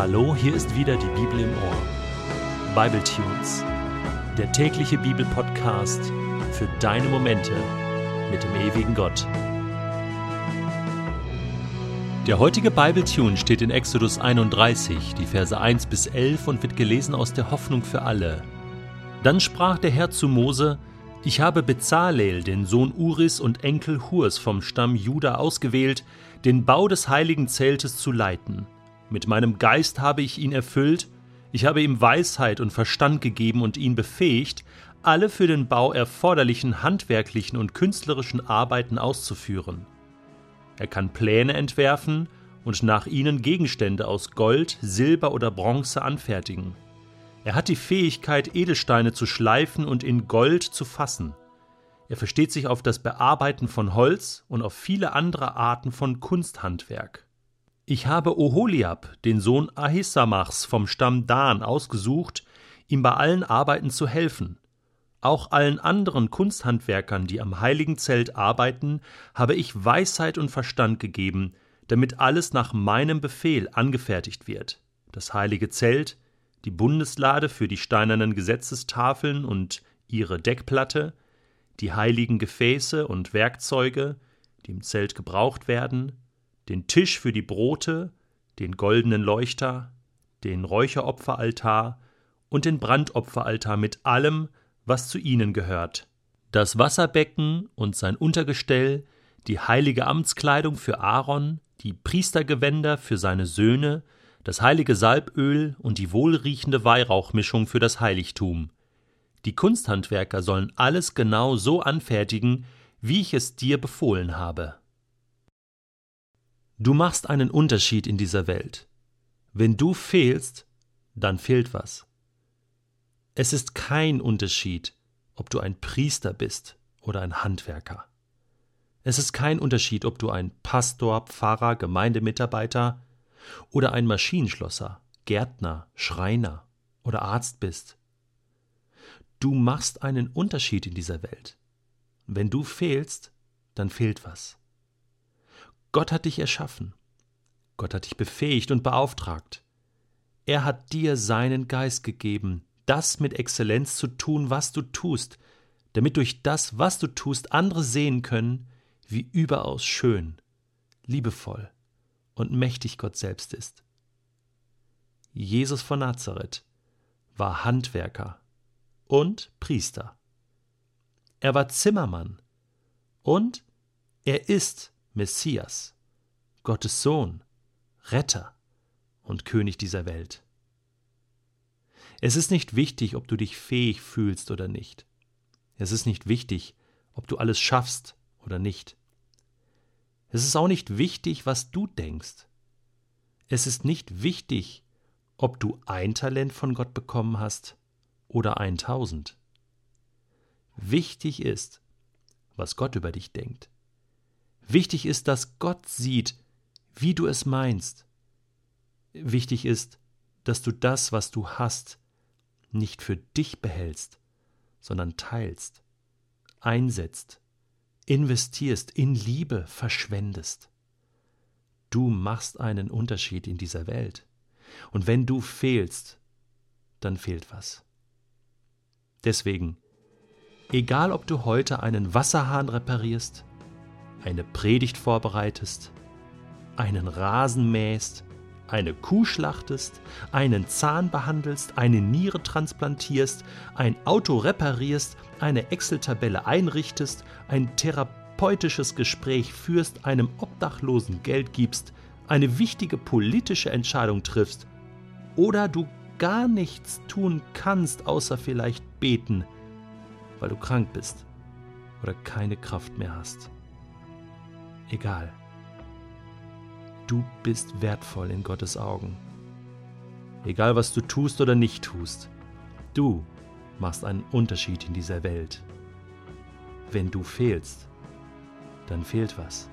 Hallo, hier ist wieder die Bibel im Ohr. Bible Tunes, der tägliche Bibelpodcast für deine Momente mit dem ewigen Gott. Der heutige Bible Tune steht in Exodus 31, die Verse 1 bis 11 und wird gelesen aus der Hoffnung für alle. Dann sprach der Herr zu Mose: Ich habe Bezalel, den Sohn Uris und Enkel Hurs vom Stamm Juda ausgewählt, den Bau des heiligen Zeltes zu leiten. Mit meinem Geist habe ich ihn erfüllt, ich habe ihm Weisheit und Verstand gegeben und ihn befähigt, alle für den Bau erforderlichen handwerklichen und künstlerischen Arbeiten auszuführen. Er kann Pläne entwerfen und nach ihnen Gegenstände aus Gold, Silber oder Bronze anfertigen. Er hat die Fähigkeit, Edelsteine zu schleifen und in Gold zu fassen. Er versteht sich auf das Bearbeiten von Holz und auf viele andere Arten von Kunsthandwerk. Ich habe Oholiab, den Sohn Ahisamachs vom Stamm Dan, ausgesucht, ihm bei allen Arbeiten zu helfen. Auch allen anderen Kunsthandwerkern, die am heiligen Zelt arbeiten, habe ich Weisheit und Verstand gegeben, damit alles nach meinem Befehl angefertigt wird. Das heilige Zelt, die Bundeslade für die steinernen Gesetzestafeln und ihre Deckplatte, die heiligen Gefäße und Werkzeuge, die im Zelt gebraucht werden, den Tisch für die Brote, den goldenen Leuchter, den Räucheropferaltar und den Brandopferaltar mit allem, was zu ihnen gehört, das Wasserbecken und sein Untergestell, die heilige Amtskleidung für Aaron, die Priestergewänder für seine Söhne, das heilige Salböl und die wohlriechende Weihrauchmischung für das Heiligtum. Die Kunsthandwerker sollen alles genau so anfertigen, wie ich es dir befohlen habe. Du machst einen Unterschied in dieser Welt. Wenn du fehlst, dann fehlt was. Es ist kein Unterschied, ob du ein Priester bist oder ein Handwerker. Es ist kein Unterschied, ob du ein Pastor, Pfarrer, Gemeindemitarbeiter oder ein Maschinenschlosser, Gärtner, Schreiner oder Arzt bist. Du machst einen Unterschied in dieser Welt. Wenn du fehlst, dann fehlt was. Gott hat dich erschaffen. Gott hat dich befähigt und beauftragt. Er hat dir seinen Geist gegeben, das mit Exzellenz zu tun, was du tust, damit durch das, was du tust, andere sehen können, wie überaus schön, liebevoll und mächtig Gott selbst ist. Jesus von Nazareth war Handwerker und Priester. Er war Zimmermann und er ist Messias, Gottes Sohn, Retter und König dieser Welt. Es ist nicht wichtig, ob du dich fähig fühlst oder nicht. Es ist nicht wichtig, ob du alles schaffst oder nicht. Es ist auch nicht wichtig, was du denkst. Es ist nicht wichtig, ob du ein Talent von Gott bekommen hast oder ein tausend. Wichtig ist, was Gott über dich denkt. Wichtig ist, dass Gott sieht, wie du es meinst. Wichtig ist, dass du das, was du hast, nicht für dich behältst, sondern teilst, einsetzt, investierst, in Liebe verschwendest. Du machst einen Unterschied in dieser Welt. Und wenn du fehlst, dann fehlt was. Deswegen, egal ob du heute einen Wasserhahn reparierst, eine Predigt vorbereitest, einen Rasen mähst, eine Kuh schlachtest, einen Zahn behandelst, eine Niere transplantierst, ein Auto reparierst, eine Excel-Tabelle einrichtest, ein therapeutisches Gespräch führst, einem Obdachlosen Geld gibst, eine wichtige politische Entscheidung triffst oder du gar nichts tun kannst, außer vielleicht beten, weil du krank bist oder keine Kraft mehr hast egal. Du bist wertvoll in Gottes Augen. Egal was du tust oder nicht tust, du machst einen Unterschied in dieser Welt. Wenn du fehlst, dann fehlt was.